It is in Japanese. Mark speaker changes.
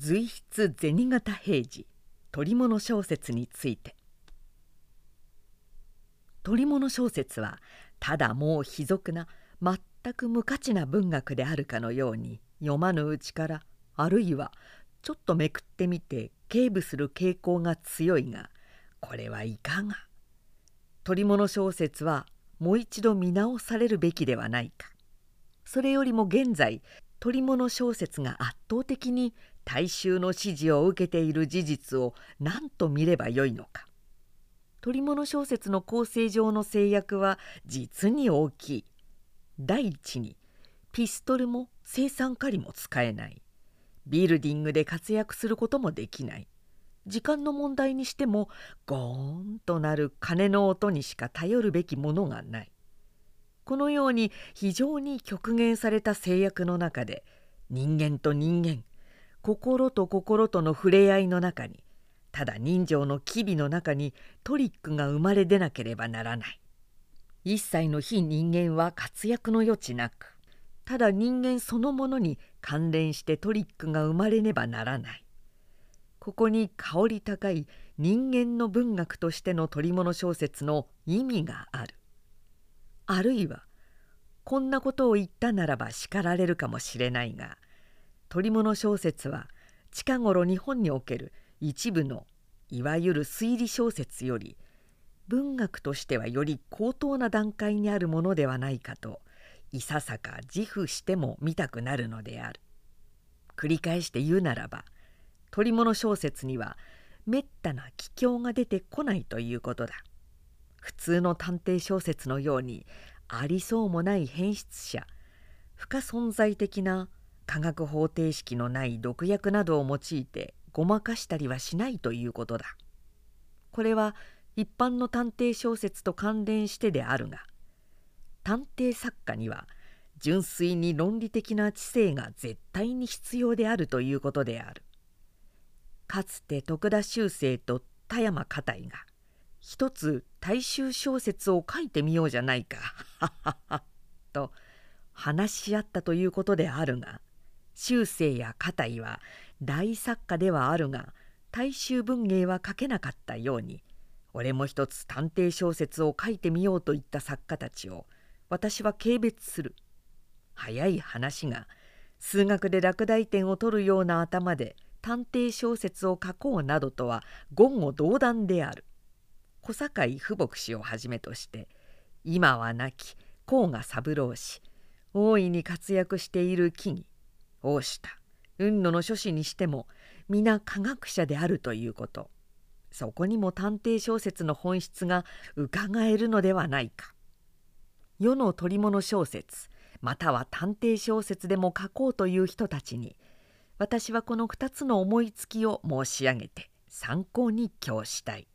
Speaker 1: 随筆銭形平次鳥物小説について。鳥物小説はただもう卑俗な全く無価値な文学であるかのように読まぬうちからあるいはちょっとめくってみて警部する傾向が強いがこれはいかが。鳥物小説はもう一度見直されるべきではないか。それよりも現在鳥物小説が圧倒的に大衆の支持を受けている事実を何と見ればよいのか。鳥物小説の構成上の制約は実に大きい。第一にピストルも生産狩りも使えない。ビルディングで活躍することもできない。時間の問題にしてもゴーンとなる鐘の音にしか頼るべきものがない。このように非常に極限された制約の中で人間と人間心と心との触れ合いの中にただ人情の機微の中にトリックが生まれ出なければならない。一切の非人間は活躍の余地なくただ人間そのものに関連してトリックが生まれねばならない。ここに香り高い人間の文学としての取り物小説の意味がある。あるいはこんなことを言ったならば叱られるかもしれないが取り物小説は近頃日本における一部のいわゆる推理小説より文学としてはより高等な段階にあるものではないかといささか自負しても見たくなるのである。繰り返して言うならば取り物小説にはめったな奇境が出てこないということだ。普通の探偵小説のようにありそうもない変質者不可存在的な科学方程式のない毒薬などを用いてごまかしたりはしないということだ。これは一般の探偵小説と関連してであるが探偵作家には純粋に論理的な知性が絶対に必要であるということである。かつて徳田修正と田山片井が一つ大衆小説を書いてみようじゃないかと話し合ったということであるが修正や片井は大作家ではあるが大衆文芸は書けなかったように俺も一つ探偵小説を書いてみようといった作家たちを私は軽蔑する。早い話が数学で落第点を取るような頭で探偵小説を書こうなどとは言語道断である。小堺富牧氏をはじめとして今は亡き甲賀三郎氏大いに活躍している木々大下雲野の書士にしても皆科学者であるということ。そこにも探偵小説の本質がうかがえるのではないか。世の取り物小説または探偵小説でも書こうという人たちに私はこの2つの思いつきを申し上げて参考に供したい。